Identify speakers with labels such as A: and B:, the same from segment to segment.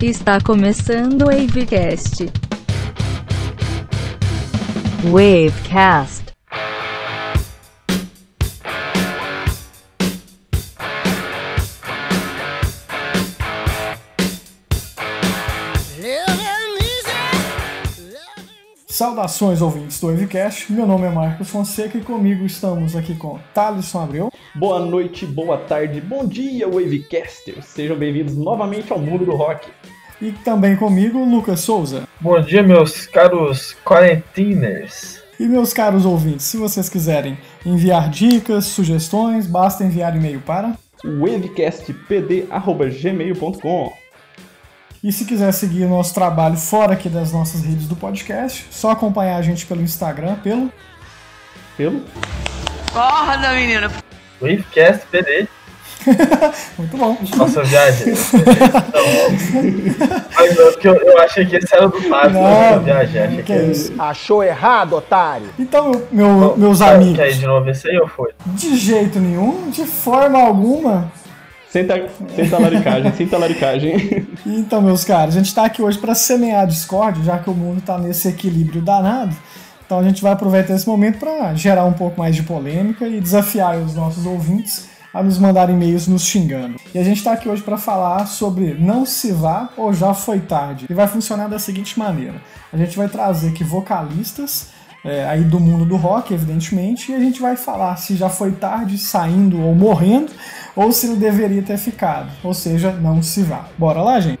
A: Está começando o Wavecast. Wavecast.
B: Saudações ouvintes do Wavecast, meu nome é Marcos Fonseca e comigo estamos aqui com Thaleson Abreu.
C: Boa noite, boa tarde, bom dia, Wavecasters! Sejam bem-vindos novamente ao mundo do rock.
B: E também comigo, Lucas Souza.
D: Bom dia, meus caros quarentiners.
B: E meus caros ouvintes, se vocês quiserem enviar dicas, sugestões, basta enviar e-mail para
C: wavecastpd.gmail.com
B: E se quiser seguir nosso trabalho fora aqui das nossas redes do podcast, só acompanhar a gente pelo Instagram, pelo
C: Pelo?
E: Acorda, menina.
D: Wavecast PD.
B: Muito bom.
D: Nossa, viagem. Mas não, porque eu, eu achei que esse era do Fábio.
B: Não,
D: Não, viagem. Achei
B: que
D: que
B: é isso.
F: Achou errado, otário?
B: Então, meu- meus
D: Quer-
B: amigos,
D: Quer ir de novo esse aí ou foi?
B: de jeito nenhum, de forma alguma,
C: Sem, ta... sem talaricagem, sem talaricagem.
B: Então, meus caros, a gente está aqui hoje para semear a discórdia, já que o mundo está nesse equilíbrio danado. Então, a gente vai aproveitar esse momento para gerar um pouco mais de polêmica e desafiar os nossos ouvintes a nos mandar e-mails nos xingando. E a gente está aqui hoje para falar sobre não se vá ou já foi tarde. E vai funcionar da seguinte maneira: a gente vai trazer aqui vocalistas é, aí do mundo do rock, evidentemente, e a gente vai falar se já foi tarde saindo ou morrendo, ou se ele deveria ter ficado. Ou seja, não se vá. Bora lá, gente?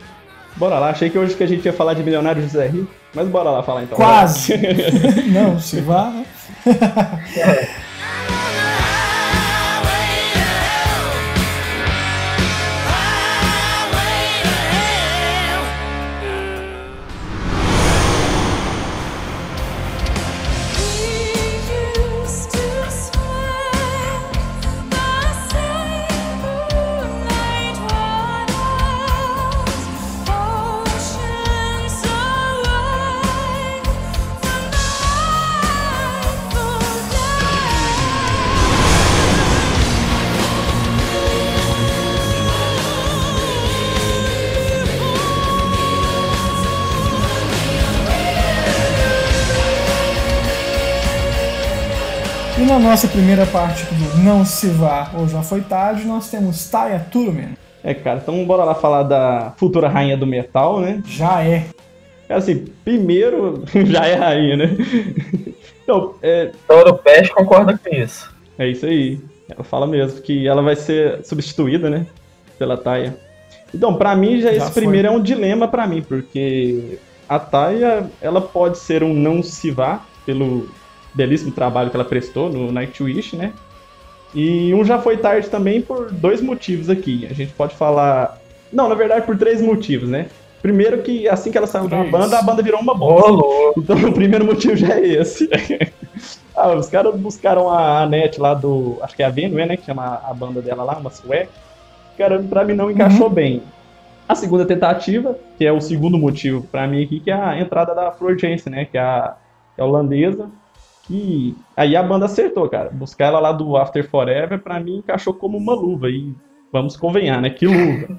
C: Bora lá, achei que hoje que a gente ia falar de Milionário José Rio, mas bora lá falar então.
B: Quase. não se vá. Nossa primeira parte do Não Se Vá ou Já Foi Tarde, nós temos Taya Turumen.
C: É, cara, então bora lá falar da futura rainha do metal, né?
B: Já é.
C: Cara, assim, primeiro já é rainha, né? Então, é,
D: Então, o Europest concorda com isso.
C: é isso aí. Ela fala mesmo que ela vai ser substituída, né? Pela Taia. Então, pra mim, já,
B: Já
C: esse
B: foi.
C: primeiro é um dilema pra mim, porque a Taia, ela pode ser um não se vá pelo belíssimo trabalho que ela prestou no Nightwish, né? E um já foi tarde também por dois motivos aqui. A gente pode falar. Não, na verdade, por três motivos, né? Primeiro que assim que ela saiu da banda, a banda virou uma
D: louco.
C: Então o primeiro motivo já é esse. ah, os caras buscaram a Anete lá do. Acho que é a Venue, né? Que chama a banda dela lá, uma sueca. Cara, pra mim não encaixou bem. A segunda tentativa, que é o segundo motivo pra mim aqui, que é a entrada da Flor Jensen, né? Que é a, que é a holandesa. Que aí a banda acertou, cara. Buscar ela lá do After Forever, pra mim encaixou como uma luva. E vamos convenhar, né? Que luva.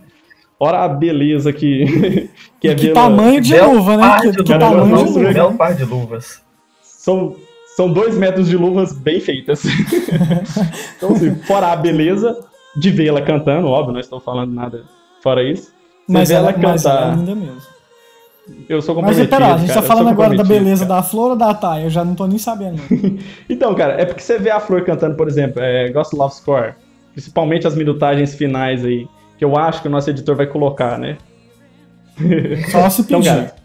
C: Ora a beleza que, que é
B: que
C: vê-la-
B: tamanho de
D: Belo
B: luva, né? Que, que tamanho de luva.
D: Belo par de luvas.
C: São, são dois metros de luvas bem feitas. então, assim, fora a beleza de vê-la cantando, óbvio, não estou falando nada fora isso. Você
B: Mas ela,
C: ela
B: mas ela é
C: cantar.
B: linda mesmo.
C: Eu sou
B: Mas
C: comprometido.
B: pera lá, a gente
C: cara,
B: tá falando agora da beleza
C: cara.
B: da flor ou da Taya? Eu já não tô nem sabendo.
C: Então, cara, é porque você vê a Flor cantando, por exemplo, é, Ghost Love Score, principalmente as minutagens finais aí, que eu acho que o nosso editor vai colocar, né?
B: Só se
C: Então, cara,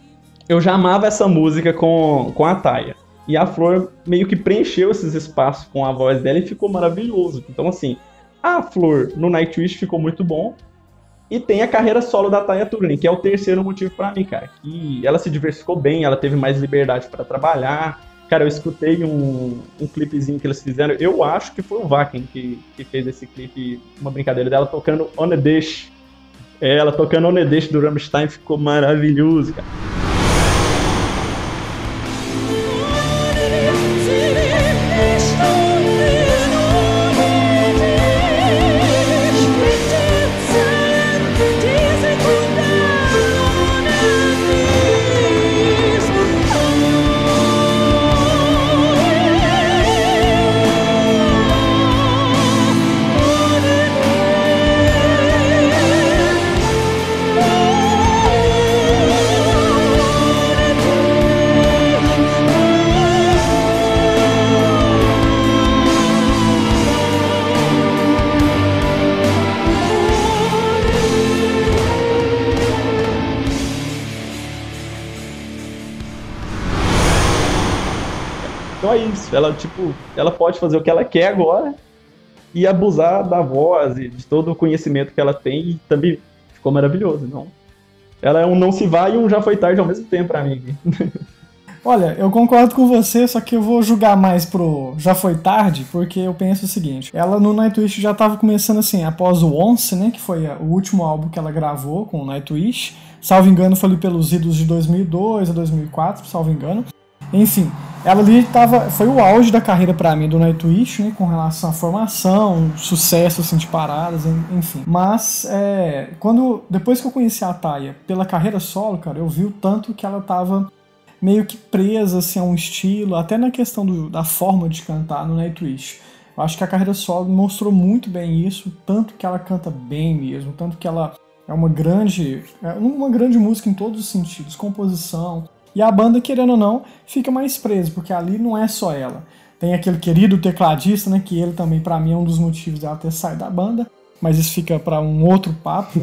C: eu já amava essa música com, com a Taia. E a Flor meio que preencheu esses espaços com a voz dela e ficou maravilhoso. Então, assim, a Flor no Nightwish ficou muito bom. E tem a carreira solo da Taya Turunen, que é o terceiro motivo pra mim, cara. Que ela se diversificou bem, ela teve mais liberdade pra trabalhar. Cara, eu escutei um, um clipezinho que eles fizeram. Eu acho que foi o Vaken que, que fez esse clipe, uma brincadeira dela, tocando On a Dish. É, ela tocando On a Dish do Rammstein ficou maravilhoso, cara. Isso. Ela, tipo, ela pode fazer o que ela quer agora e abusar da voz e de todo o conhecimento que ela tem e também ficou maravilhoso. Então, ela é um não se vai e um já foi tarde ao mesmo tempo pra mim.
B: Olha, eu concordo com você, só que eu vou julgar mais pro Já Foi Tarde, porque eu penso o seguinte: ela no Nightwish já tava começando assim, após o Once, né? Que foi o último álbum que ela gravou com o Nightwish. Salvo engano, foi ali pelos idos de 2002 a 2004, salvo engano. Enfim, ela ali tava, foi o auge da carreira para mim do Nightwish, né, com relação à formação, sucesso assim de paradas, enfim. Mas é, quando depois que eu conheci a Taya pela carreira solo, cara, eu vi o tanto que ela tava meio que presa assim, a um estilo, até na questão do, da forma de cantar no Nightwish. Eu acho que a carreira solo mostrou muito bem isso, tanto que ela canta bem mesmo, tanto que ela é uma grande, é uma grande música em todos os sentidos, composição. E a banda, querendo ou não, fica mais presa, porque ali não é só ela. Tem aquele querido tecladista, né, que ele também para mim é um dos motivos dela ter saído da banda, mas isso fica para um outro papo.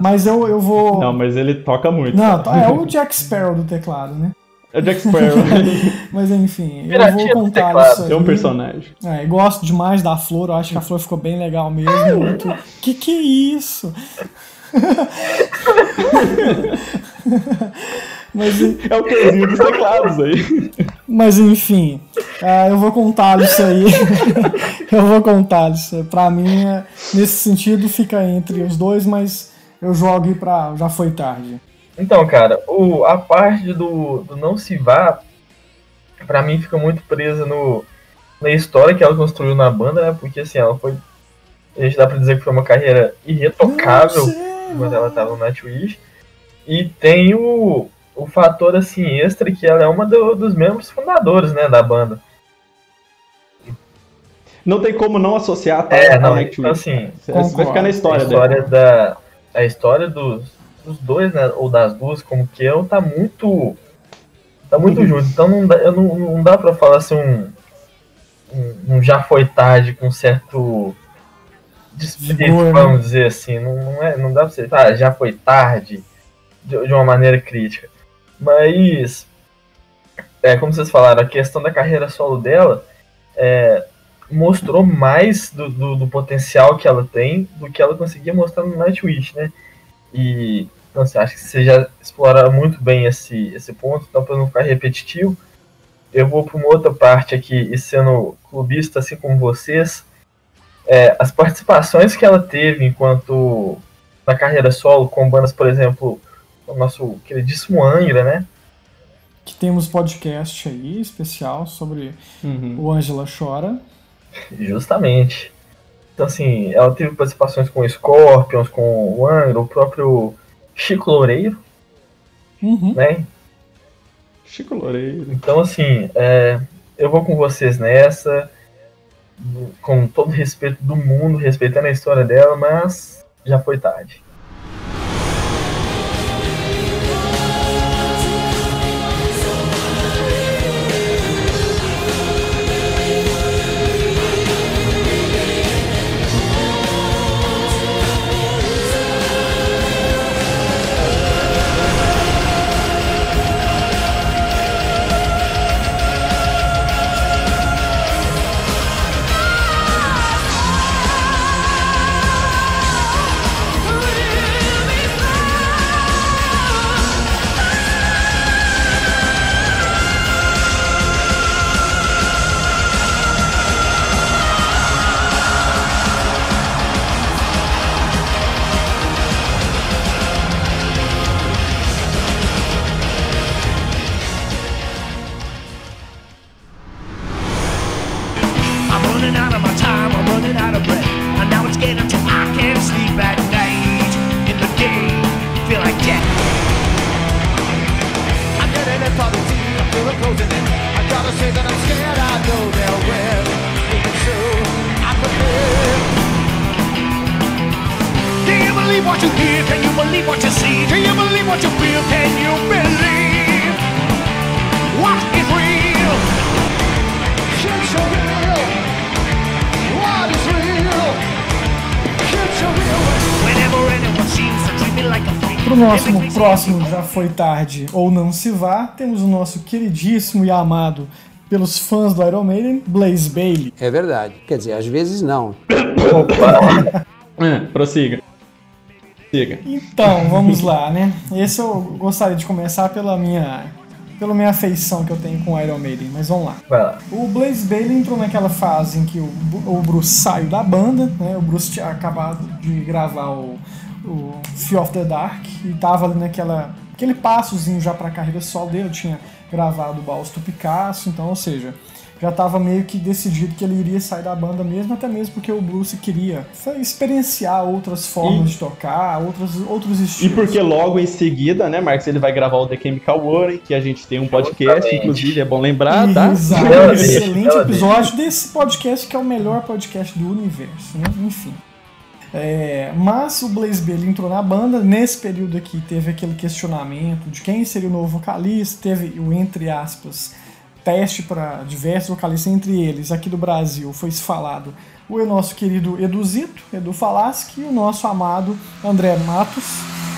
B: mas eu, eu vou
C: Não, mas ele toca muito.
B: Não, cara. é o Jack Sparrow do teclado, né?
C: É Jack Sparrow.
B: Mas enfim, eu vou contar isso aí.
C: É um personagem.
B: É, gosto demais da flor, eu acho que a flor ficou bem legal mesmo. Muito... Que que é isso?
C: Mas, é o pezinho dos teclados aí.
B: Mas enfim, uh, eu vou contar isso aí. eu vou contar isso. Pra mim, é, nesse sentido, fica entre os dois, mas eu jogo pra já foi tarde.
D: Então, cara, o, a parte do, do não se vá, pra mim fica muito presa no, na história que ela construiu na banda, né? Porque assim, ela foi. A gente dá pra dizer que foi uma carreira irretocável quando ela tava no Nightwish. E tem o, o fator assim extra que ela é uma do, dos membros fundadores, né, da banda.
C: Não tem como não associar a
D: é, não, então, assim,
C: vai ficar na história,
D: a história da a história dos, dos dois, né, ou das duas, como que eu, tá muito tá muito junto. Então não dá, eu não, não dá para falar assim um, um, um, já foi tarde com certo né? vamos dizer assim, não, não, é, não dá pra você, ah, já foi tarde de, de uma maneira crítica. Mas, é, como vocês falaram, a questão da carreira solo dela é, mostrou mais do, do, do, potencial que ela tem do que ela conseguia mostrar no Nightwish, né? E então, assim, acho que você já exploraram muito bem esse, esse ponto, então para não ficar repetitivo, eu vou para uma outra parte aqui, e sendo clubista assim como vocês, é, as participações que ela teve enquanto na carreira solo, com bandas, por exemplo, nosso queridíssimo Angra, né?
B: Que temos podcast aí especial sobre uhum. o Ângela Chora.
D: Justamente. Então, assim, ela teve participações com o Scorpions, com o Angra, o próprio Chico Loureiro.
B: Uhum.
D: Né?
C: Chico Loureiro.
D: Então, assim, é, eu vou com vocês nessa, com todo respeito do mundo, respeitando a história dela, mas já foi tarde.
B: Próximo Já Foi Tarde ou Não Se Vá, temos o nosso queridíssimo e amado pelos fãs do Iron Maiden, Blaze Bailey.
G: É verdade. Quer dizer, às vezes não.
D: Opa,
C: É, prossiga. Siga.
B: Então, vamos lá, né? Esse eu gostaria de começar pela minha, pela minha afeição que eu tenho com o Iron Maiden, mas vamos lá.
D: vai lá.
B: O Blaze Bailey entrou naquela fase em que o, o Bruce saiu da banda, né? O Bruce tinha acabado de gravar o, o Fear of the Dark e tava ali naquela aquele passozinho já pra carreira solo dele, tinha gravado o Balls to Picasso, então, ou seja, já tava meio que decidido que ele iria sair da banda mesmo, até mesmo porque o Bruce queria experienciar outras formas
C: E-
B: de tocar, outros, outros
C: E
B: estilos.
C: porque logo em seguida, né, Marcos, ele vai gravar o The Chemical Warning, que a gente tem um podcast,
D: Justamente.
C: inclusive, é bom lembrar, tá?
B: Exato, excelente episódio desse podcast que é o melhor podcast do universo, né? Enfim. É, mas o Blaze Bailey entrou na banda, nesse período aqui teve aquele questionamento de quem seria o novo vocalista, teve o entre aspas teste para diversos vocalistas, entre eles aqui do Brasil foi se falado o nosso querido Eduzito, Edu Falaschi, e o nosso amado André Matos,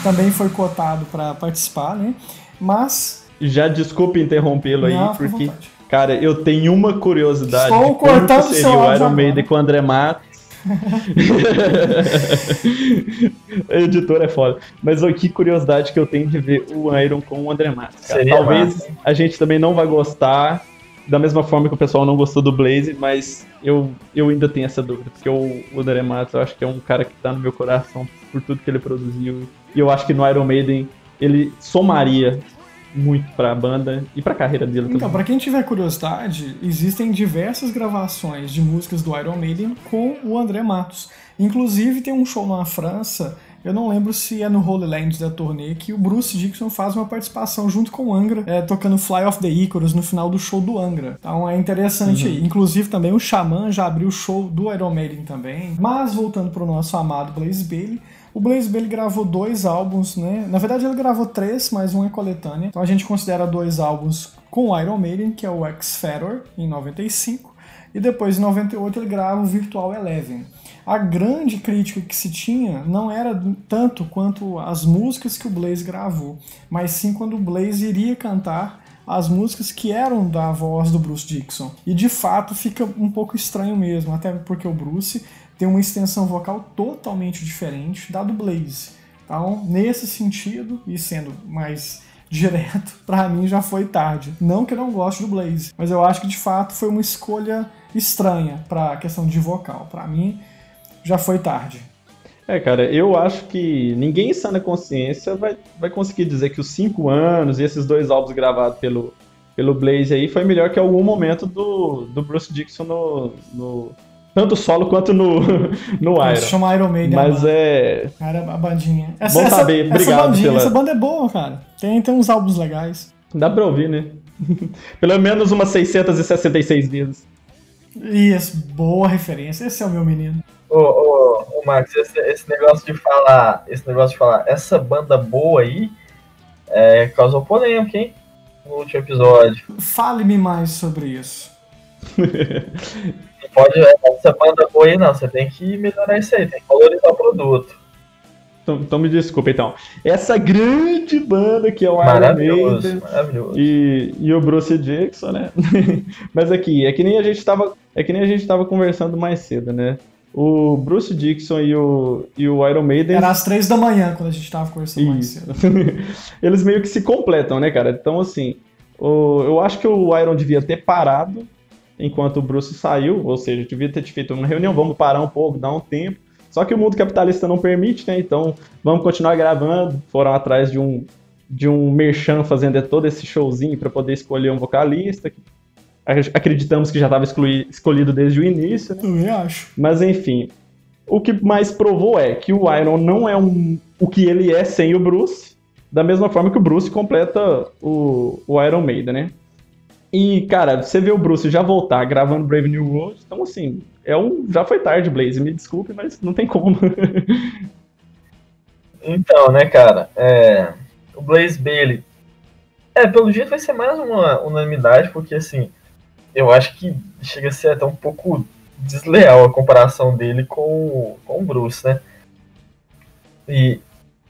B: também foi cotado para participar, né? Mas
C: Já desculpe interrompê-lo aí, porque,
B: vontade.
C: cara, eu tenho uma curiosidade
B: Estou cortando
C: como seria o Iron. Maiden com o André Matos. A editora é foda. Mas ó, que curiosidade que eu tenho de ver o Iron com o André Matos. Talvez
D: massa,
C: a gente também não vai gostar, da mesma forma que o pessoal não gostou do Blaze, mas eu, eu ainda tenho essa dúvida, porque o, o André Matos eu acho que é um cara que tá no meu coração por tudo que ele produziu. E eu acho que no Iron Maiden ele somaria muito pra banda e pra carreira dele
B: Então,
C: também.
B: para quem tiver curiosidade, existem diversas gravações de músicas do Iron Maiden com o André Matos. Inclusive, tem um show na França, eu não lembro se é no Holy Land da turnê, que o Bruce Dixon faz uma participação junto com o Angra, é, tocando Fly of the Icarus no final do show do Angra. Então é interessante aí. Inclusive, também o Xamã já abriu o show do Iron Maiden também. Mas, voltando pro nosso amado Blaze Bailey, o Blaze Bailey gravou dois álbuns, né? Na verdade, ele gravou três, mas um é coletânea. Então a gente considera dois álbuns com o Iron Maiden, que é o X Factor, em 95, e depois em 98 ele grava o Virtual Eleven. A grande crítica que se tinha não era tanto quanto as músicas que o Blaze gravou, mas sim quando o Blaze iria cantar as músicas que eram da voz do Bruce Dixon. E de fato fica um pouco estranho mesmo, até porque o Bruce tem uma extensão vocal totalmente diferente da do Blaze. Então, nesse sentido, e sendo mais direto, pra mim já foi tarde. Não que eu não goste do Blaze, mas eu acho que de fato foi uma escolha estranha pra questão de vocal. Pra mim, já foi tarde.
C: É, cara, eu acho que ninguém em sã consciência vai, vai conseguir dizer que os cinco anos e esses dois álbuns gravados pelo, pelo Blaze aí foi melhor que algum momento do, do Bruce Dixon no, no- tanto solo quanto no, no
B: Se
C: Iron.
B: chama Iron Maiden.
C: Mas é.
B: Cara, a bandinha. Essa,
C: Bom
B: essa,
C: saber,
B: essa
C: obrigado
B: bandinha,
C: pela-
B: essa banda é boa, cara. Tem, tem uns álbuns legais.
C: Dá pra ouvir, né? Pelo menos umas 666 vezes.
B: Isso, boa referência. Esse é o meu menino.
D: Ô, ô, ô Max, esse, esse negócio de falar, esse negócio de falar, essa banda boa aí é, causou polêmica, hein? No último episódio.
B: Fale-me mais sobre isso.
D: Pode essa banda boa aí, não. Você tem que melhorar isso aí, tem que valorizar o produto.
C: Então, então me desculpa, então. Essa grande banda que é o Iron
D: Maravilhoso,
C: Maiden
D: maravilhoso.
C: e, e o Bruce Dixon, né? Mas aqui, é que nem a gente tava, é que nem a gente tava conversando mais cedo, né? O Bruce Dixon e o, e o Iron Maiden
B: Era às três da manhã quando a gente tava conversando mais
C: Isso.
B: cedo.
C: Eles meio que se completam, né, cara? Então, assim, o- eu acho que o Iron devia ter parado enquanto o Bruce saiu, ou seja, devia ter feito uma reunião, vamos parar um pouco, dar um tempo. Só que o mundo capitalista não permite, né? Então, vamos continuar gravando. Foram atrás de um de um merchan fazendo todo esse showzinho para poder escolher um vocalista. Ac- Acreditamos que já estava escolhido desde o início, né?
B: Também acho.
C: Mas enfim, o que mais provou é que o Iron não é um, o que ele é sem o Bruce, da mesma forma que o Bruce completa o, o Iron Maiden, né? E, cara, você vê o Bruce já voltar gravando Brave New World, então assim, é um, já foi tarde, Blaze, me desculpe, mas não tem como.
D: Então, né, cara, é, o Blaze Bailey. É, pelo jeito vai ser mais uma unanimidade, porque assim, eu acho que chega a ser até um pouco desleal a comparação dele com, com o Bruce, né? E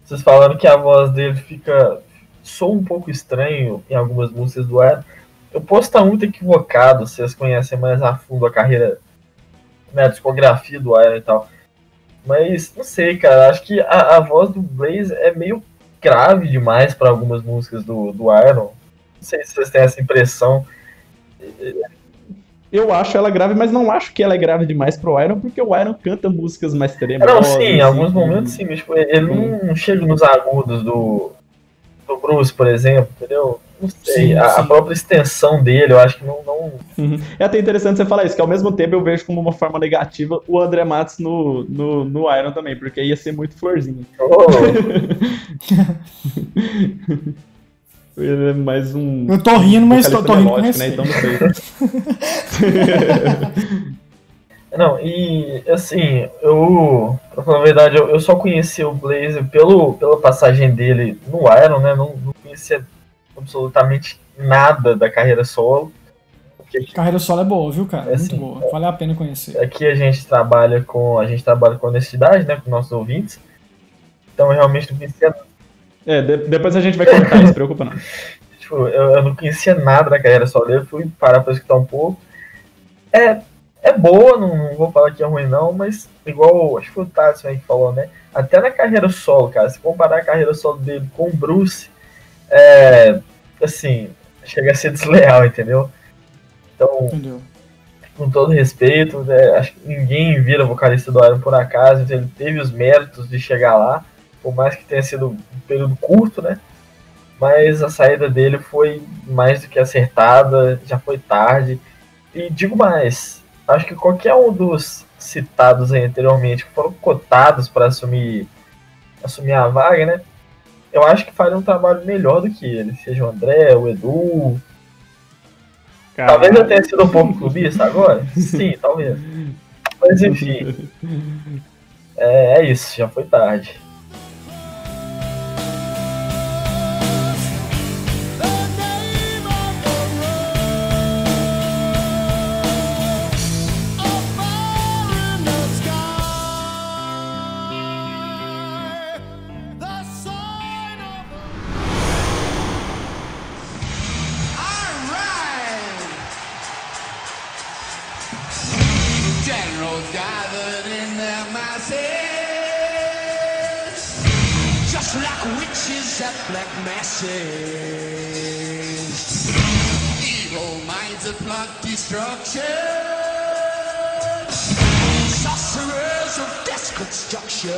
D: vocês falaram que a voz dele fica. soa um pouco estranho em algumas músicas do Iron. Eu posso estar muito equivocado, vocês conhecem mais a fundo a carreira, né, a discografia do Iron e tal. Mas, não sei, cara, acho que a, a voz do Blaze é meio grave demais para algumas músicas do, do Iron. Não sei se vocês têm essa impressão.
C: Eu acho ela grave, mas não acho que ela é grave demais pro Iron, porque o Iron canta músicas mais
D: Não,
C: tremosas.
D: sim, em alguns momentos sim, mas tipo, ele não chega nos agudos do, do Bruce, por exemplo, entendeu? Não sei,
B: Sim,
D: a, a
B: sim.
D: própria extensão dele, eu acho que não. não...
C: Uhum. É até interessante você falar isso, que ao mesmo tempo eu vejo como uma forma negativa o André Matos no, no, no Iron também, porque ia ser muito florzinho.
D: Oh,
C: Ele é mais um.
B: Eu tô rindo, mas tô, tô rindo
C: né? Então não sei.
D: Não, e assim, eu, pra falar a verdade, eu, eu só conheci o Blaze pelo, pela passagem dele no Iron, né? Não, não conhecia absolutamente nada da carreira solo. Porque
B: Carreira solo é boa, viu, cara?
D: É,
B: Muito
D: sim.
B: boa. Vale a pena conhecer.
D: aqui a gente trabalha com. A gente trabalha com honestidade, né? Com nossos ouvintes. Então eu realmente não conhecia
C: É, de- depois a gente vai cortar, não se preocupa não.
D: Tipo, eu, eu não conhecia nada da carreira solo dele, fui parar pra escutar um pouco. É, é boa, não, não vou falar que é ruim não, mas igual, acho que foi o Tassi aí que falou, né? Até na carreira solo, cara, se comparar a carreira solo dele com o Bruce, é, assim, chega a ser desleal, entendeu? Então,
B: Entendeu?
D: com todo respeito, né, acho que ninguém vira vocalista do Iron por acaso, então ele teve os méritos de chegar lá, por mais que tenha sido um período curto, né? Mas a saída dele foi mais do que acertada, já foi tarde. E digo mais, acho que qualquer um dos citados aí anteriormente que foram cotados para assumir assumir a vaga, né? Eu acho que faria um trabalho melhor do que ele, seja o André, o Edu, Talvez eu tenha sido um pouco clubista agora. Sim, talvez. Mas enfim. É, é isso, já foi tarde.
H: Construction.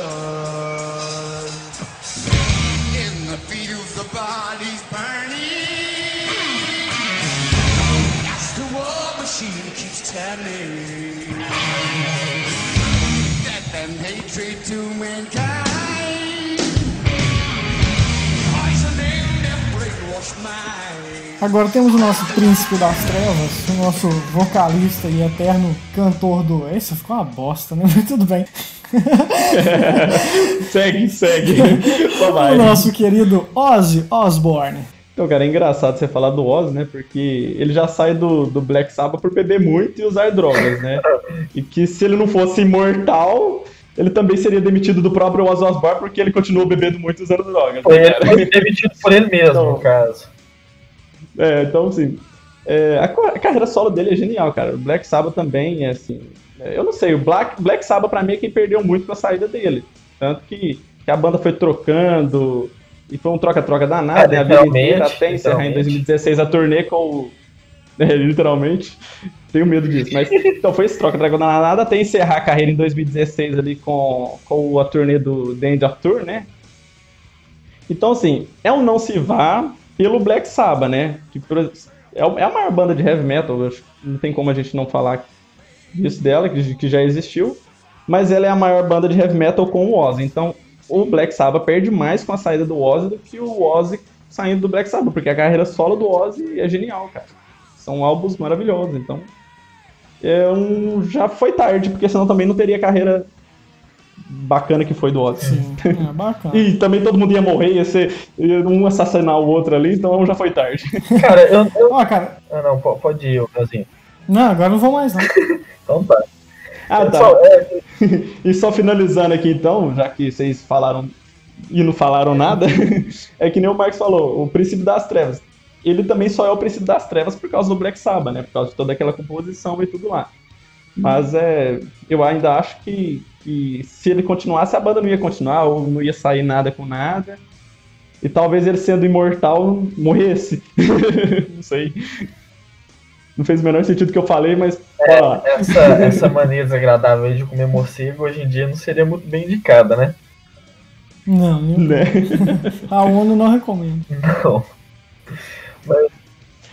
H: In the fields, the bodies burning. The war machine keeps. Death and hatred to mankind. Poisoning their brainwashed.
B: Agora temos o nosso príncipe das trevas, o nosso vocalista e eterno cantor do. Essa ficou uma bosta, né? Mas tudo bem.
C: segue, segue.
B: O nosso querido Ozzy Osbourne.
C: Então, cara, é engraçado você falar do Oz, né? Porque ele já sai do, do Black Sabbath por beber muito e usar drogas, né? E que se ele não fosse imortal, ele também seria demitido do próprio Oz Osbourne porque ele continuou bebendo muito e usando drogas.
D: Foi
C: né,
D: ele foi demitido por ele mesmo,
C: Então.
D: no caso.
C: É, então, assim, é, a, carreira solo dele é genial, cara. O Black Sabbath também é, assim, é, eu não sei, o Black, Black Sabbath pra mim é quem perdeu muito com a saída dele. Tanto que, que a banda foi trocando, e foi um troca-troca danado,
D: É,
C: né? A vida até encerrar em
D: literalmente.
C: 2016 a turnê com o... É, literalmente, tenho medo disso, mas então foi esse troca-troca danado até encerrar a carreira em 2016 ali com, com a turnê do The End of Tour, né? Então, assim, é um não se vá pelo Black Sabbath, né? Que é é a maior banda de heavy metal, não tem como a gente não falar disso dela, que, que já existiu, mas ela é a maior banda de heavy metal com o Ozzy. Então, o Black Sabbath perde mais com a saída do Ozzy do que o Ozzy saindo do Black Sabbath, porque a carreira solo do Ozzy é genial, cara. São álbuns maravilhosos, então é um, já foi tarde, porque senão também não teria a carreira bacana que foi do Ozzy.
B: Sim, é bacana.
C: E também todo mundo ia morrer, ia ser ia um assassinar o outro ali, então já foi tarde.
D: Cara, eu. eu...
B: Ó, cara,
D: Ah, não, po- pode ir, Leozinho.
B: Não, agora não vou mais não.
D: Então tá.
C: Ah, tá.
D: Pessoal, é,
C: E só finalizando aqui então, já que vocês falaram e não falaram nada, é que nem o Marcos falou, o princípio das trevas. ele também só é o Príncipe das Trevas por causa do Black Sabbath, né? Por causa de toda aquela composição e tudo lá. Mas é, eu ainda acho que, que se ele continuasse, a banda não ia continuar, ou não ia sair nada com nada. E talvez ele sendo imortal morresse. não sei. Não fez o menor sentido o que eu falei, mas.
D: É, essa, essa mania desagradável aí de comer morcego hoje em dia não seria muito bem indicada, né?
B: Não, eu-
C: né?
B: a ONU não recomenda.
D: Não.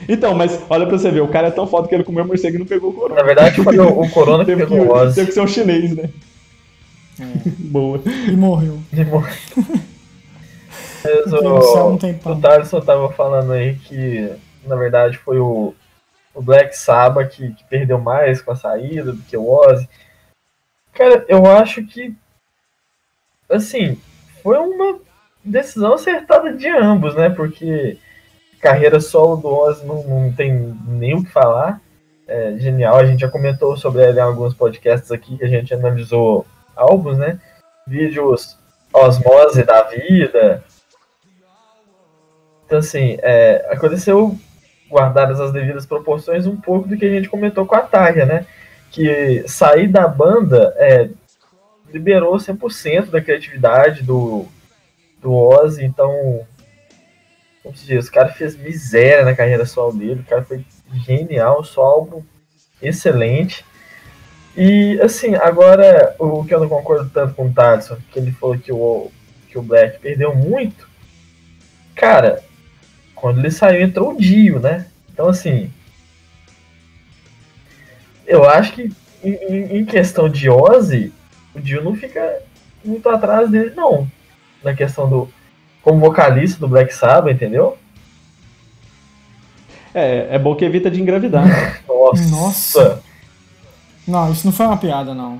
C: Então, mas olha pra você ver, o cara é tão foda que ele comeu morcego e não pegou o
D: Na
C: corona.
D: verdade, foi o, o Corona que
C: Teve que,
D: pegou o Ozzy.
C: teve que ser um chinês, né?
B: É,
C: Boa.
B: e morreu.
D: de morrer. Mas o,
B: pão.
D: o Thaleson tava falando aí que, na verdade, foi o, o Black Sabbath que, que perdeu mais com a saída do que o Ozzy. Cara, eu acho que, assim, foi uma decisão acertada de ambos, né? Porque carreira solo do Ozzy não, não tem nem o que falar. É genial, a gente já comentou sobre ele em alguns podcasts aqui, a gente analisou álbuns, né? Vídeos Osmose da vida. Então, assim, é, aconteceu, guardadas as devidas proporções, um pouco do que a gente comentou com a Tarja, né? Que sair da banda é, liberou 100% da criatividade do, do Ozzy, então, como se diz, o cara fez miséria na carreira solo dele, o cara foi genial, só álbum excelente. E, assim, agora, o que eu não concordo tanto com o Tadson, que ele falou que o, que o Black perdeu muito, cara, quando ele saiu entrou o Dio, né? Então, assim, eu acho que em, em- questão de Ozzy, o Dio não fica muito atrás dele, não. Na questão do. Como vocalista do Black Sabbath, entendeu?
C: É, é bom que evita de engravidar.
D: Nossa.
B: Nossa. Não, isso não foi uma piada, não.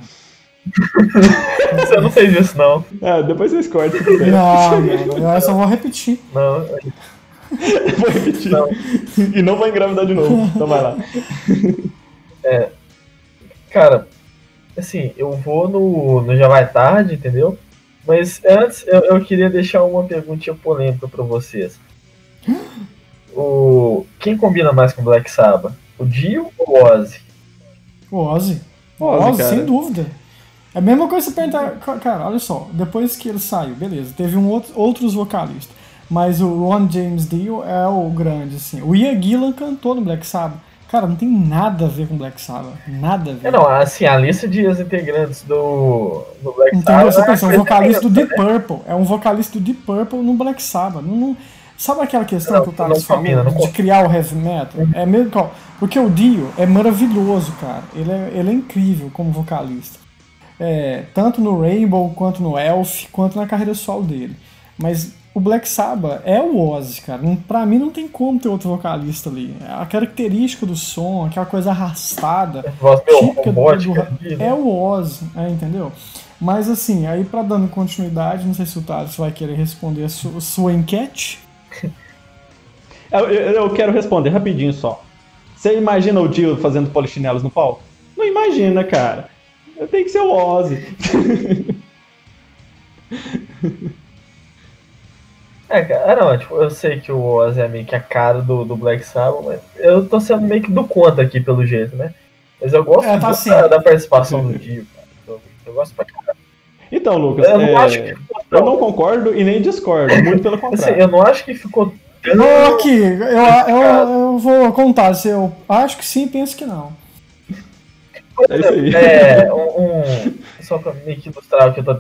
D: Você não fez isso, não.
C: É, depois vocês cortam.
B: Não, não, eu só vou repetir.
D: Não.
C: Vou repetir.
D: Não.
C: E não vou engravidar de novo. Então vai lá.
D: Cara, assim, eu vou no, no Já Vai Tarde, entendeu? Mas antes eu, eu queria deixar uma perguntinha polêmica pra vocês. O, quem combina mais com Black Sabbath? O Dio ou o Ozzy?
B: O Ozzy. O
C: Ozzy,
B: Ozzy, sem dúvida. É a mesma coisa você perguntar. ca- Cara, olha só, depois que ele saiu, beleza, teve um outro, outros vocalistas. Mas o Ron James Dio é o grande, assim. O Ian Gillan cantou no Black Sabbath. Cara, não tem nada a ver com Black Sabbath. Nada a ver.
D: É, não, assim, a lista de integrantes do, do Black
B: Entendeu?
D: Sabbath.
B: Você
D: é
B: pensa, um
D: coisa
B: vocalista do Deep Purple. É um vocalista do Deep Purple no Black Sabbath. Não, não- sabe aquela questão
D: Não,
B: que o Thales
D: não não
B: de criar o heavy metal? É mesmo que- Porque o Dio é maravilhoso, cara. Ele é, ele é incrível como vocalista. É, tanto no Rainbow, quanto no Elf, quanto na carreira solo dele. Mas o Black Sabbath é o Ozzy, cara. Não, pra mim não tem como ter outro vocalista ali. A característica do som, aquela coisa arrastada, típica do, do-
D: né?
B: é o Ozzy, é, entendeu? Mas assim, aí pra dando continuidade, não sei se o Thales vai querer responder a su- sua enquete.
C: Eu, eu- eu quero responder rapidinho só. Você imagina o Dio fazendo polichinelos no palco? Não imagina, cara. Tem que ser o Ozzy.
D: É, cara, não, tipo, eu sei que o Ozzy é meio que a cara do, do Black Sabbath, mas eu tô sendo meio que do contra aqui, pelo jeito, né? Mas eu gosto
B: É, tá assim.
D: da, da participação do Dio, cara. Eu, eu gosto pra caralho.
C: Então, Lucas,
D: Eu não
C: é,
D: acho que ficou
C: eu não concordo e nem discordo. Muito pelo
D: Assim,
C: contrário.
D: eu não acho que ficou tão...
B: Ô, aqui, eu, eu, eu vou contar se eu acho que sim, penso que não.
C: É isso aí.
D: É, um, um- Só pra meio que ilustrar o que eu tô.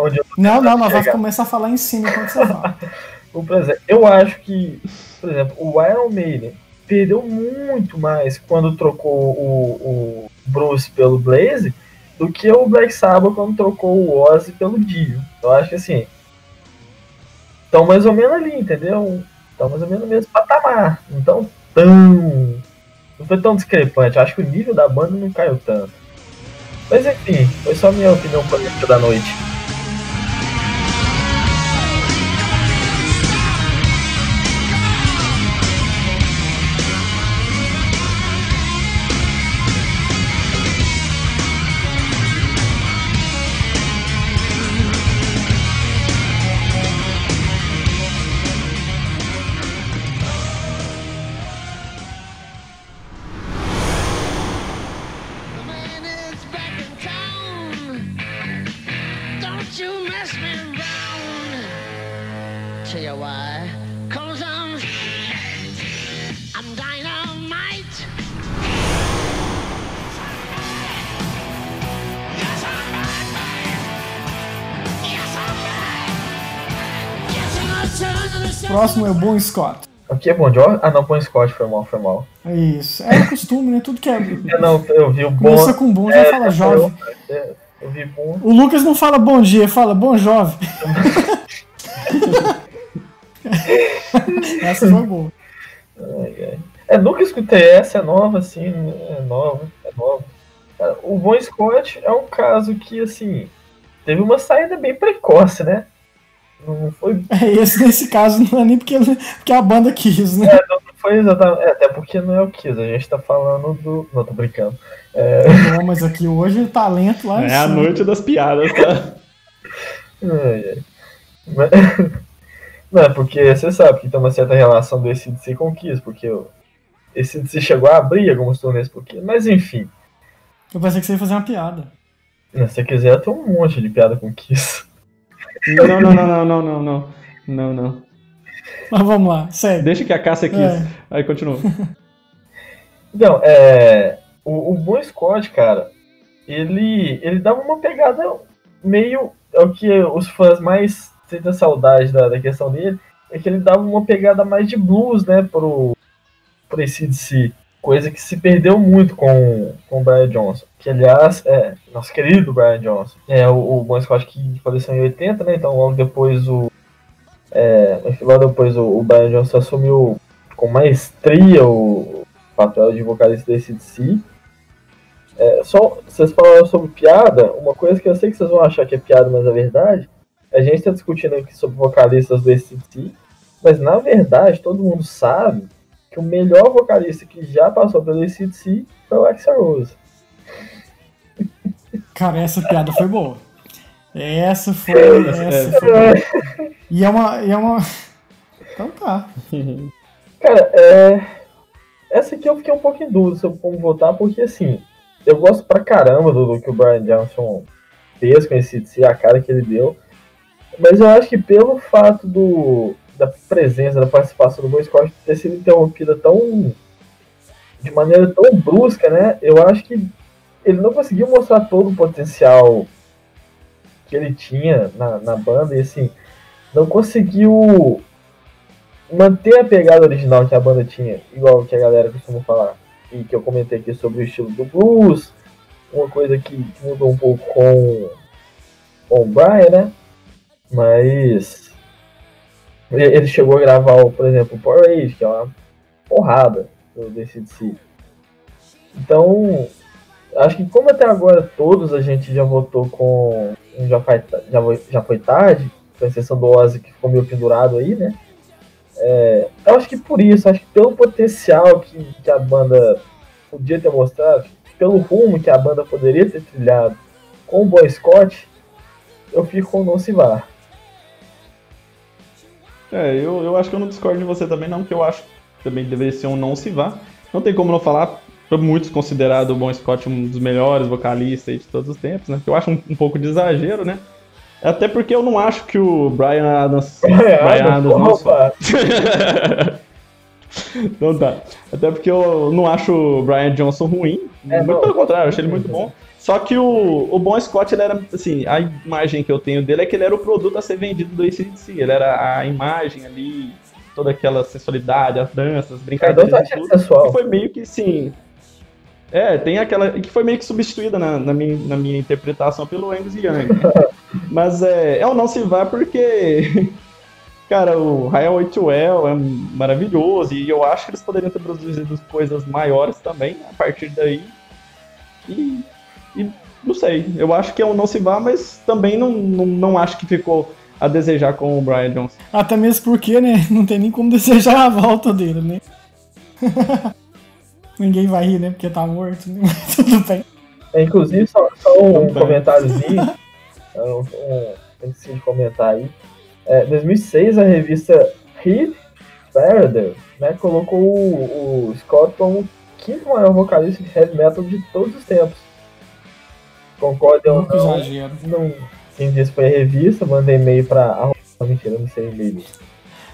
D: Onde eu tô
B: Não, não, nós vamos
D: chegar.
B: começar a falar em cima enquanto você fala.
D: O, Por exemplo, eu acho que, por exemplo, o Iron Maiden perdeu muito mais quando trocou o, o Bruce pelo Blaze do que o Black Sabbath quando trocou o Ozzy pelo Dio. Eu acho que assim. Estão mais ou menos ali, entendeu? Estão mais ou menos no mesmo patamar. Não tão tão. Não foi tão discrepante. Eu acho que o nível da banda não caiu tanto. Mas enfim, foi só minha opinião política da noite.
B: Próximo é o Bon Scott.
D: O que é Bon Jovi? Ah, não, Bon Scott foi mal, foi mal.
B: É isso. É costume, né? Tudo que é.
D: É, não, eu vi o Bon...
B: Começa com bom, já
D: É,
B: fala jovem.
D: eu, é, Eu vi Bon...
B: O Lucas não fala bom dia, fala bom jovem. Essa foi boa.
D: É, nunca escutei essa, é nova, assim, é nova, é nova. O Bon Scott é um caso que, assim, teve uma saída bem precoce, né? Não foi,
B: É, esse nesse caso não é nem porque, porque a banda quis, né?
D: não foi exatamente. é, até porque não é o Kiss, a gente tá falando do. Não, tô brincando.
B: Não, mas aqui hoje o talento lá
C: É a noite das piadas, tá?
D: Ai. Mas- Não, é porque você sabe que tem uma certa relação do ACDC com o Kiss, porque o ACDC chegou a abrir alguns turnês pro Kiss, mas enfim.
B: Eu pensei que você ia fazer uma piada.
D: Se você quiser, tem um monte de piada com o Kiss.
C: Não, não, não, não, não, não, não. Não, não.
B: Mas vamos lá, segue.
C: Deixa que a Cássia quis.
B: É.
C: Aí continua.
D: Então, é. O, o Bon Scott, cara, ele, ele dava uma pegada meio. É o que os fãs mais sentem saudade da, da questão dele, é que ele dava uma pegada mais de blues, né, pro, pro ACDC. Coisa que se perdeu muito com, com o Brian Johnson. Que, aliás, é nosso querido Brian Johnson. É o, o Bon Scott que faleceu em 80, né? Então, logo depois o. É, logo depois o, o Brian Johnson assumiu com maestria o papel de vocalista desse DC. É, só vocês falaram sobre piada, uma coisa que eu sei que vocês vão achar que é piada, mas é verdade. A gente está discutindo aqui sobre vocalistas do ACDC, mas na verdade todo mundo sabe que o melhor vocalista que já passou pelo ACDC foi o Axel Rose.
B: Cara, essa piada foi boa. Essa foi. Essa foi boa. E é uma. E é uma... Então tá.
D: Cara, é... essa aqui eu fiquei um pouco em dúvida sobre como votar, porque assim, eu gosto pra caramba do, do que o Brian Johnson fez com esse a cara que ele deu. Mas eu acho que pelo fato do, da presença, da participação do Bon Scott ter sido interrompida tão. de maneira tão brusca, né? Eu acho que ele não conseguiu mostrar todo o potencial que ele tinha na, na banda e assim, não conseguiu manter a pegada original que a banda tinha, igual que a galera costuma falar, e que eu comentei aqui sobre o estilo do blues, uma coisa que mudou um pouco com, com o Brian, né? Mas ele chegou a gravar, por exemplo, o Power Age, que é uma porrada do DCDC. Então, acho que como até agora todos a gente já votou com já, foi, já, já foi tarde, com exceção do Ozzy que ficou meio pendurado aí, né? É, eu acho que por isso, acho que pelo potencial que, que a banda podia ter mostrado, pelo rumo que a banda poderia ter trilhado com o Boy Scott, eu fico com o Não Se Vá.
C: É, eu, eu acho que eu não discordo de você também, não, que eu acho que também deveria ser um não se vá. Não tem como não falar, por muitos considerado o Bon Scott um dos melhores vocalistas aí de todos os tempos, né? Eu acho um, um pouco de exagero, né? Até porque eu não acho que o Brian Adams. Brian Adams não
D: opa,
C: Então tá. Até porque eu não acho o Brian Johnson ruim.
D: É,
C: muito
D: não,
C: pelo contrário, eu achei ele
D: muito
C: bom. Só que o, o Bon Scott, ele era, assim, a imagem que eu tenho dele é que ele era o produto a ser vendido do ACDC. Ele era a imagem ali, toda aquela sensualidade, as danças, as brincadeiras e tudo.
D: sensual.
C: Que foi meio que, sim... É, tem aquela... Que foi meio que substituída na, na, minha, na minha interpretação pelo Angus Young. Mas é, é o não se vá porque... Cara, o Highway to Well é maravilhoso e eu acho que eles poderiam ter produzido coisas maiores também a partir daí. E, e não sei, eu acho que é um não se vá, mas também não, não, não acho que ficou a desejar com o Brian Johnson.
B: Até mesmo porque, né? Não tem nem como desejar a volta dele, né? Ninguém vai rir, né? Porque tá morto, né? Mas tudo bem.
D: É, inclusive, só, só um comentáriozinho. é, um, um, tem que se comentar aí. É, 2006, a revista Hit Parader né, colocou o, o Scott como o quinto maior vocalista de heavy metal de todos os tempos. Concordem ou
B: Muito
D: não?
B: exagero.
D: não? Quem disse foi a revista, mandei e-mail pra. arroba- Mentira, não sei e-mail.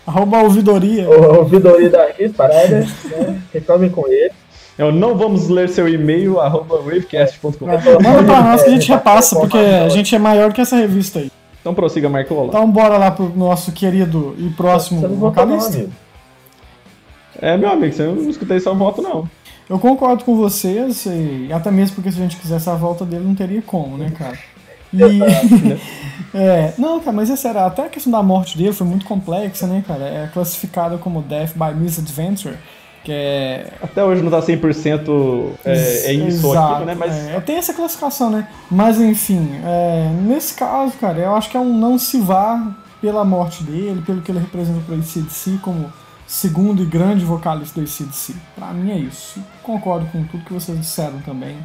B: Arroba a ouvidoria.
D: O ouvidoria da Hit Parader, né? Reclamem com ele.
C: Eu não vamos ler seu e-mail, arroba wavecast.com.
B: Manda pra nós que a gente repassa, porque a gente é maior que essa revista aí.
C: Então prossiga, Marcola.
B: Então bora lá pro nosso querido e próximo
D: Você não votou não,
B: vocalista.
D: amigo.
C: É, meu amigo, você não escutei seu voto, não.
B: Eu concordo com vocês, e até mesmo porque se a gente quisesse a volta dele não teria como, né, cara? E... é, não, cara, mas é sério, até a questão da morte dele foi muito complexa, né, cara? É classificada como Death by Misadventure, que é
C: Até hoje não tá 100% é, é isso ou
B: Exato,
C: né? Mas
B: é, tem essa classificação, né? Mas enfim, é, nesse caso, cara, eu acho que é um não se vá pela morte dele, pelo que ele representa para ACDC como segundo e grande vocalista do ACDC. Pra mim é isso. Concordo com tudo que vocês disseram também.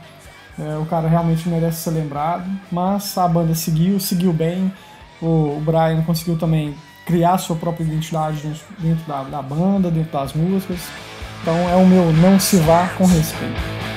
B: É, o cara realmente merece ser lembrado, mas a banda seguiu, seguiu bem. O, Brian conseguiu também criar sua própria identidade dentro, dentro da, da banda, dentro das músicas. Então é o meu não se vá com respeito.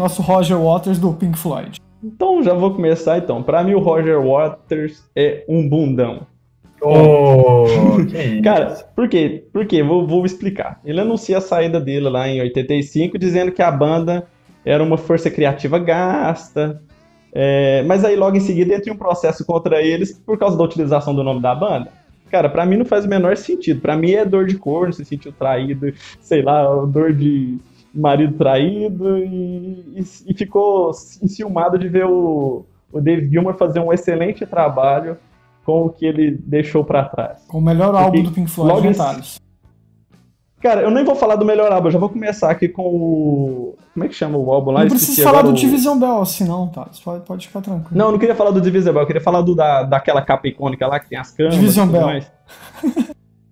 B: Nosso Roger Waters do Pink Floyd.
C: Então já vou começar então. Pra mim o Roger Waters é um bundão.
D: Que isso.
C: Cara, por quê? Por quê? Vou, vou explicar. Ele anuncia a saída dele lá em 85, dizendo que a banda era uma força criativa gasta. é, mas aí logo em seguida entra um processo contra eles por causa da utilização do nome da banda. Cara, pra mim não faz o menor sentido. Pra mim é dor de corno, se sentiu traído, sei lá, dor de marido traído e, e, e ficou enciumado de ver o, o Dave Gilmour fazer um excelente trabalho com o que ele deixou pra trás.
B: Com o melhor
C: Porque
B: álbum do Pink Floyd,
C: logo em-
B: Thales?
C: Cara, eu nem vou falar do melhor álbum, eu já vou começar aqui com o. Como é que chama o álbum lá?
B: Não precisa falar do
C: o-
B: Division Bell assim, não, Thales. Pode, pode ficar tranquilo.
C: Não, eu não queria falar do Divisible, eu queria falar do, da, daquela capa icônica lá que tem as camas.
B: Division Bell.
C: mais.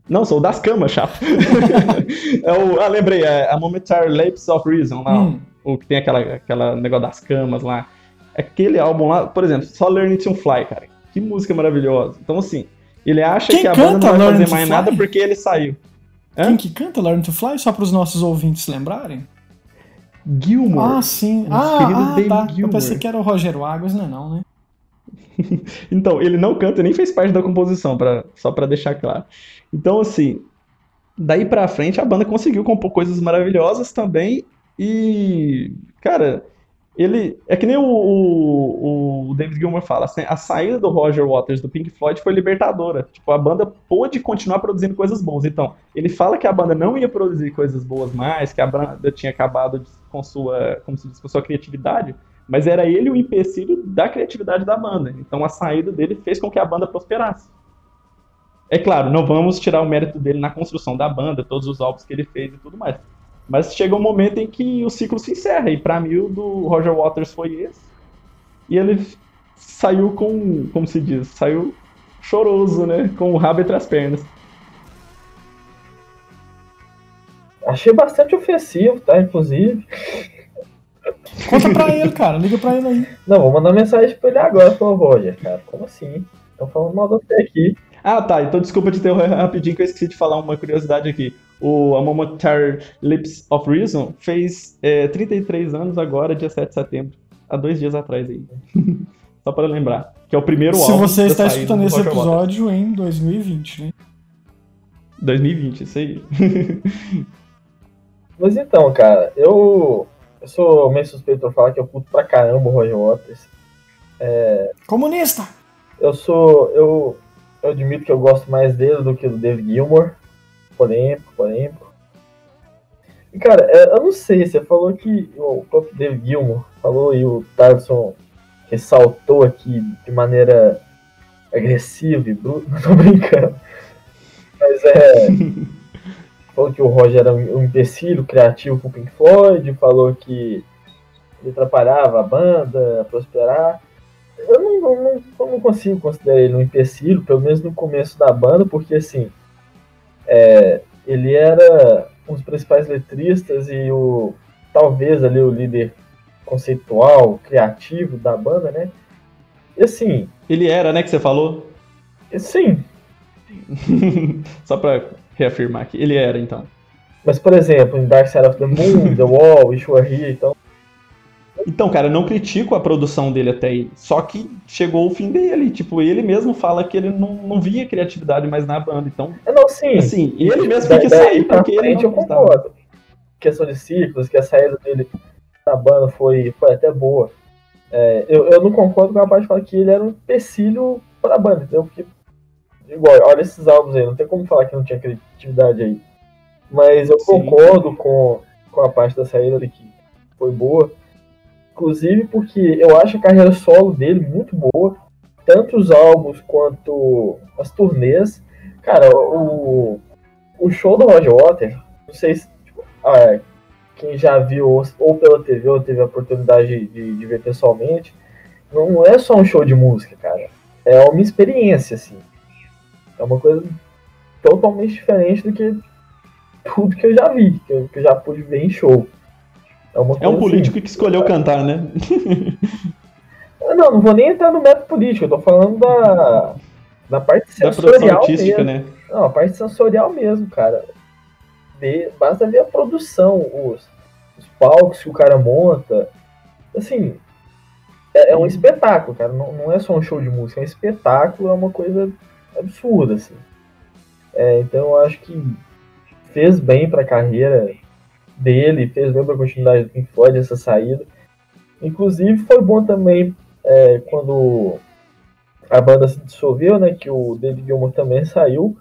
C: Não, sou o das camas, chato. é o, ah, lembrei, é a Momentary Lapse of Reason lá,
B: Hum.
C: o que tem aquela, aquela negócio das camas lá. Aquele álbum lá, por exemplo, só Learning to Fly, cara. Que música maravilhosa. Então, assim, ele acha
B: Quem
C: que a banda não vai
B: Learning
C: fazer mais
B: Fly?
C: nada porque ele saiu. Hã?
B: Quem que canta Learn to Fly? Só para os nossos ouvintes lembrarem?
C: Gilmore.
B: Ah, sim. Ah, ah tá. Eu
C: Gilmour.
B: pensei que era o Rogério Águas, não é não, né?
C: Então, ele não canta, nem fez parte da composição, pra, só pra deixar claro. Então, assim, daí pra frente a banda conseguiu compor coisas maravilhosas também. E, cara, ele. É que nem o, o, o David Gilmour fala, assim, a saída do Roger Waters do Pink Floyd foi libertadora. Tipo, a banda pôde continuar produzindo coisas boas. Então, ele fala que a banda não ia produzir coisas boas mais, que a banda tinha acabado com sua, como se diz, com sua criatividade. Mas era ele o empecilho da criatividade da banda. Então a saída dele fez com que a banda prosperasse. É claro, não vamos tirar o mérito dele na construção da banda, todos os álbuns que ele fez e tudo mais. Mas chega um momento em que o ciclo se encerra. E pra mim o do Roger Waters foi esse. E ele saiu com, como se diz, saiu choroso, né? Com o rabo entre as pernas.
D: Achei bastante ofensivo, tá? Inclusive.
B: Conta pra ele, cara. Liga pra ele aí.
D: Não, vou mandar mensagem pra ele agora, falou, Roger, cara. Como assim? Estão falando mal de você aqui.
C: Ah, tá. Então desculpa te interromper rapidinho que eu esqueci de falar uma curiosidade aqui. O A Momentary Lips of Reason fez é, 33 anos agora, dia 7 de setembro. Há dois dias atrás aí. Só para lembrar. Que é o primeiro
B: Se
C: álbum
B: você
C: da
B: está escutando
C: do
B: esse episódio em 2020, né?
C: 2020, isso aí.
D: Mas então, cara, eu. Eu sou meio suspeito pra falar que eu puto pra caramba o Roger Waters.
B: Comunista!
D: Eu sou. Eu, eu admito que eu gosto mais dele do que do David Gilmour. Polêmico, polêmico. E cara, é, eu não sei, você falou que o próprio David Gilmour falou e o Tarson ressaltou aqui de maneira agressiva e bruta. Não tô brincando. Mas é. falou que o Roger era um empecilho criativo pro Pink Floyd, falou que ele atrapalhava a banda a prosperar. Eu não, não, não- consigo considerar ele um empecilho, pelo menos no começo da banda, porque assim, é, ele era um dos principais letristas e o talvez ali o líder conceitual, criativo da banda, né? E assim,
C: Ele era, né, que você falou?
D: sim,
C: Só pra reafirmar aqui. Ele era, então.
D: Mas, por exemplo, em Dark Side of the Moon, The Wall, Wish Were Here, então.
C: Então, cara, eu não critico a produção dele até aí. Só que chegou o fim dele. Tipo, ele mesmo fala que ele não, não via criatividade mais na banda. Então,
D: É, não, sim.
C: assim, ele mesmo tem que sair porque ele não
D: eu
C: gostava.
D: concordo. Questão de ciclos, que a saída dele da banda foi, foi até boa. É, eu, eu não concordo com a parte que ele era um empecilho pra banda, entendeu? Porque, igual, olha esses álbuns aí, não tem como falar que não tinha criatividade aí. Mas eu
C: Sim.
D: concordo com, com a parte da saída dele que foi boa. Inclusive porque eu acho a carreira solo dele muito boa. Tanto os álbuns quanto as turnês. Cara, o, o show do Roger Waters, não sei se tipo, ah, quem já viu ou, ou pela TV ou teve a oportunidade de, de ver pessoalmente, não é só um show de música, cara. É uma experiência, assim. É uma coisa totalmente diferente do que tudo que eu já vi, que eu, que eu já pude ver em show. É,
C: É um
D: coisa,
C: político que escolheu cantar, né?
D: Assim, não, não vou nem entrar no método político, eu tô falando da, da parte
C: Da
D: sensorial
C: artística,
D: mesmo.
C: né?
D: Não, a parte sensorial mesmo, cara. Ver- basta ver a produção, os, os palcos que o cara monta. Assim, é, é um espetáculo, cara. Não, não é só um show de música, é um espetáculo, é uma coisa absurda, assim. É, então eu acho que fez bem pra carreira dele, fez bem pra continuidade do Pink Floyd essa saída. Inclusive foi bom também é, quando a banda se dissolveu, né? Que o David Gilmour também saiu.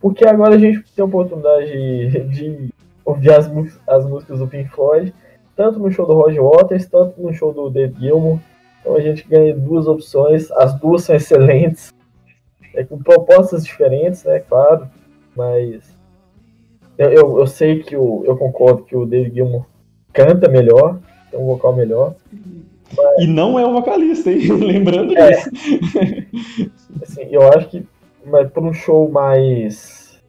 D: Porque agora a gente tem a oportunidade de, de ouvir as, as músicas do Pink Floyd, tanto no show do Roger Waters, tanto no show do David Gilmour. Então a gente ganha duas opções, as duas são excelentes, é, com propostas diferentes, né, claro, mas eu, eu, eu sei que o, eu concordo que o David Gilmour canta melhor, tem um vocal melhor,
C: E não é o vocalista, hein? Lembrando
D: É.
C: disso.
D: assim, eu acho que mas para um show mais.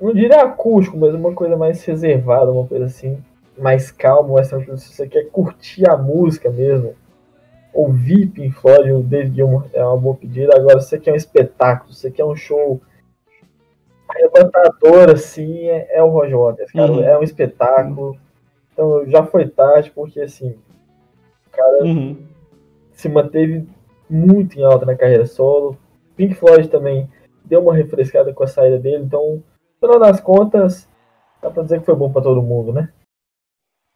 D: Não diria acústico, mas uma coisa mais reservada, uma coisa assim, mais calma, tranquila. Se você quer curtir a música mesmo, ouvir Pink Floyd, o David Gilmour é uma boa pedida. Agora, você quer um espetáculo, você quer um show arrebatador, assim, é, é o Roger Waters, cara.
C: Uhum.
D: É um espetáculo. Então já foi tarde, porque assim, o cara
C: Uhum.
D: se manteve muito em alta na carreira solo. Pink Floyd também deu uma refrescada com a saída dele, então, no final das contas, dá pra dizer que foi bom pra todo mundo, né?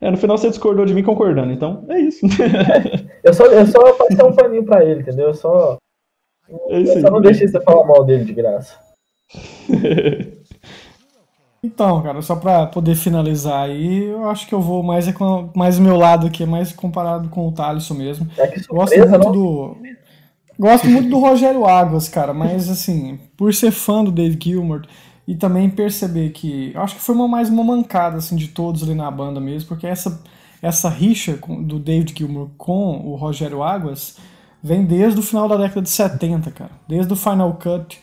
C: É, no final você discordou de mim concordando, então é isso.
D: Eu só, eu só passei um paninho pra ele, entendeu? Eu só,
C: É isso
D: eu só não deixei você falar mal dele de graça.
B: Então, cara, só pra poder finalizar aí, eu acho que eu vou mais, é mais meu lado aqui, mais comparado com o Thaleson mesmo.
D: É que
B: Gosto
D: surpresa,
B: muito
D: não?
B: do. Gosto muito do Rogério Águas, cara, mas assim, por ser fã do Dave Gilmour e também perceber que. Acho que foi uma, mais uma mancada assim, de todos ali na banda mesmo, porque essa, essa rixa do David Gilmour com o Rogério Águas vem desde o final da década de 70, cara. Desde o Final Cut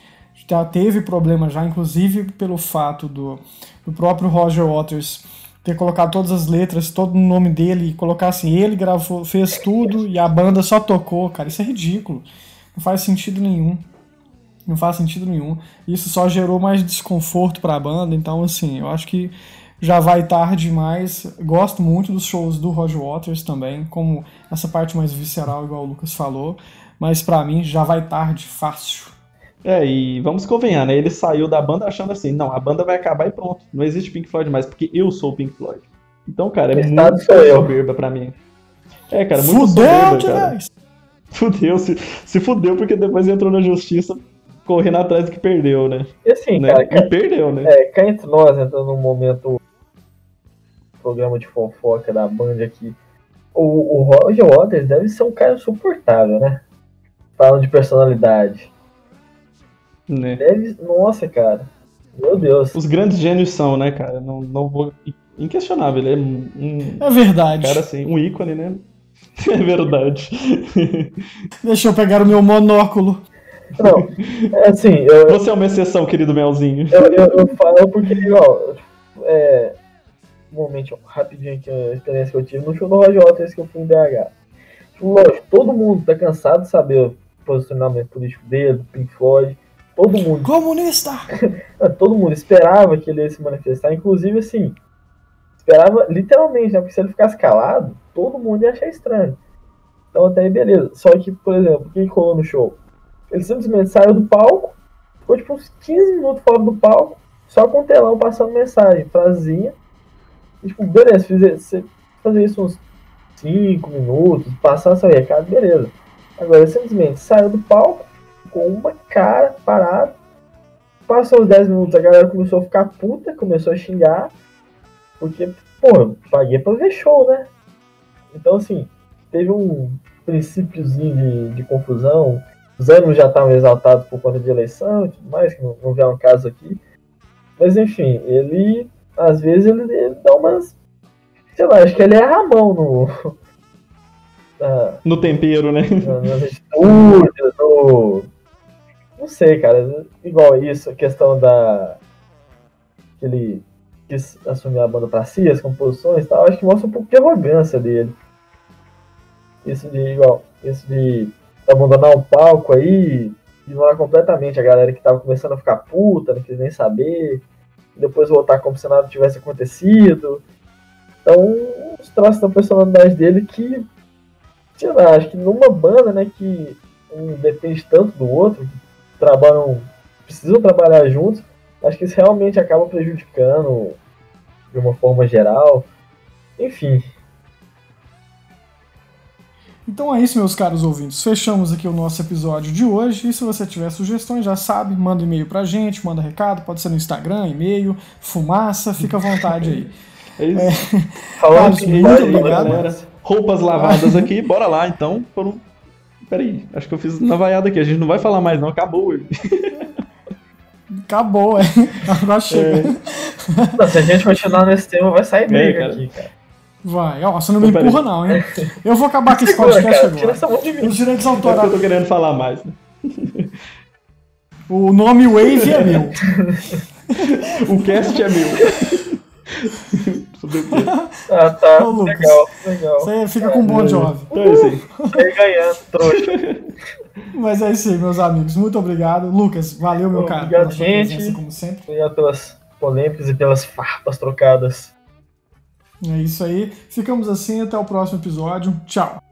B: já teve problema já, inclusive pelo fato do, do próprio Roger Waters ter colocado todas as letras, todo o nome dele e colocar assim, ele gravou, fez tudo e a banda só tocou, cara, isso é ridículo. Não faz sentido nenhum. Não faz sentido nenhum. Isso só gerou mais desconforto pra banda, então assim, eu acho que já vai tarde demais. Gosto muito dos shows do Roger Waters também, como essa parte mais visceral, igual o Lucas falou, mas pra mim já vai tarde fácil.
C: É, e vamos convenhar, né? Ele saiu da banda achando assim, não, a banda vai acabar e pronto. Não existe Pink Floyd mais, porque eu sou o Pink Floyd. Então, cara, é
D: Metade
C: muito soberba pra mim. É, cara, muito
B: Fudeu
C: soberba, cara. Fudeu, se, se fudeu porque depois entrou na justiça correndo atrás do que perdeu, né?
D: E assim,
C: né?
D: cara,
C: E
D: cá,
C: perdeu, né?
D: é, cá entre nós, entrando num momento programa de fofoca da Band aqui, o, o Roger Waters deve ser um cara suportável, né? Falando de personalidade.
C: né?
D: Deve. Nossa, cara. Meu Deus.
C: Os grandes gênios são, né, cara? Não, não vou. Inquestionável, ele é um, um
B: É verdade.
C: cara assim, um ícone, né? É verdade.
B: Deixa eu pegar o meu monóculo.
D: Não, é assim, eu,
C: Você é uma exceção, querido Melzinho.
D: eu, eu, eu falo porque, ó, é. Um momento, rapidinho aqui, a experiência que eu tive no show do Roger Waters que eu fui em BH. Lógico, todo mundo tá cansado de saber o posicionamento político dele, do Pink Floyd. todo mundo
B: Comunista!
D: todo mundo esperava que ele ia se manifestar, inclusive assim, esperava literalmente, né? Porque se ele ficasse calado, todo mundo ia achar estranho. Então até aí beleza. Só que, por exemplo, o que que rolou no show? Ele simplesmente saiu do palco, ficou tipo uns 15 minutos fora do palco, só com o telão passando mensagem, frasinha. E, tipo, beleza, você fazer isso uns 5 minutos, passar seu recado, beleza. Agora ele simplesmente saiu do palco com uma cara parada. Passou os 10 minutos, a galera começou a ficar puta, começou a xingar. Porque, pô, paguei pra ver show, né? Então, assim, teve um princípiozinho de, de confusão. Os ânimos já estavam exaltados por conta de eleição e tudo mais, que não, não um caso aqui. Mas, enfim, ele, às vezes, ele, ele dá umas. Sei lá, acho que ele erra a mão no. na-
C: No tempero, né?
D: na- nas atitudes, no. Não sei, cara. Igual isso, a questão da. Que ele quis assumir a banda pra si, as composições e tal, acho que mostra um pouco de arrogância dele. Isso de, igual, isso de abandonar um palco aí, ignorar completamente a galera que tava começando a ficar puta, não quis nem saber, depois voltar como se nada tivesse acontecido. Então, os traços da personalidade dele que sei lá, acho que numa banda, né, que um depende tanto do outro, que trabalham, precisam trabalhar juntos, acho que isso realmente acaba prejudicando de uma forma geral. Enfim,
B: Então é isso, meus caros ouvintes. Fechamos aqui o nosso episódio de hoje. E se você tiver sugestões, já sabe, manda e-mail pra gente, manda recado, pode ser no Instagram, e-mail, fumaça, fica à vontade aí.
C: É isso.
D: falando
B: Carlos,
D: de
B: muito
C: Aí,
B: obrigado.
C: galera. Roupas lavadas aqui, bora lá então. Foram... Peraí, acho que eu fiz na vaiada aqui. A gente não vai falar mais, não. Acabou.
B: Acabou, é. Agora chega.
D: Não, se a gente continuar nesse tema, vai sair briga
C: cara.
D: aqui, cara.
B: Vai, ó, você não me
C: Então,
B: empurra, não, hein? Eu vou acabar com esse podcast
D: cara, tira
B: agora.
D: essa mão de mim.
B: Os direitos
C: É porque eu
B: autorais.
C: tô querendo falar mais. Né?
B: O nome Wave é meu.
C: O cast é meu.
D: Ah, tá.
B: Ô, Lucas.
D: legal, legal.
B: Você fica com um bom job.
C: Então é isso aí.
D: Sai ganhando, trouxa.
B: Mas é isso aí, meus amigos. Muito obrigado. Lucas, valeu, meu cara.
D: Obrigado,
B: pela sua
D: gente.
B: presença, como sempre.
D: Obrigado pelas polêmicas e pelas farpas trocadas.
B: É isso aí. Ficamos assim. Até o próximo episódio. Tchau.